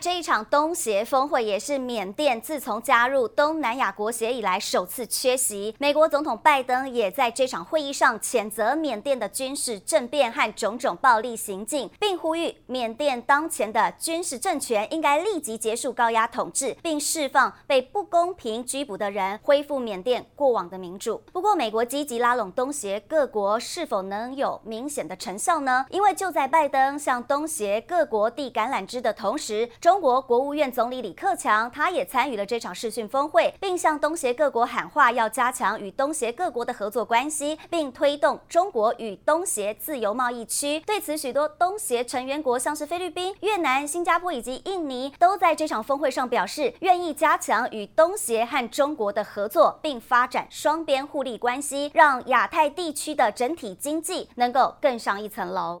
这一场东协峰会也是缅甸自从加入东南亚国协以来首次缺席。美国总统拜登也在这场会议上谴责缅甸的军事政变和种种暴力行径，并呼吁缅甸当前的军事政权应该立即结束高压统治，并释放被不公平拘捕的人，恢复缅甸过往的民主。不过，美国积极拉拢东协各国，是否能有明显的成效呢？因为就在拜登向东协各国递橄榄枝的同时，中中国国务院总理李克强，他也参与了这场视讯峰会，并向东协各国喊话，要加强与东协各国的合作关系，并推动中国与东协自由贸易区。对此，许多东协成员国，像是菲律宾、越南、新加坡以及印尼，都在这场峰会上表示，愿意加强与东协和中国的合作，并发展双边互利关系，让亚太地区的整体经济能够更上一层楼。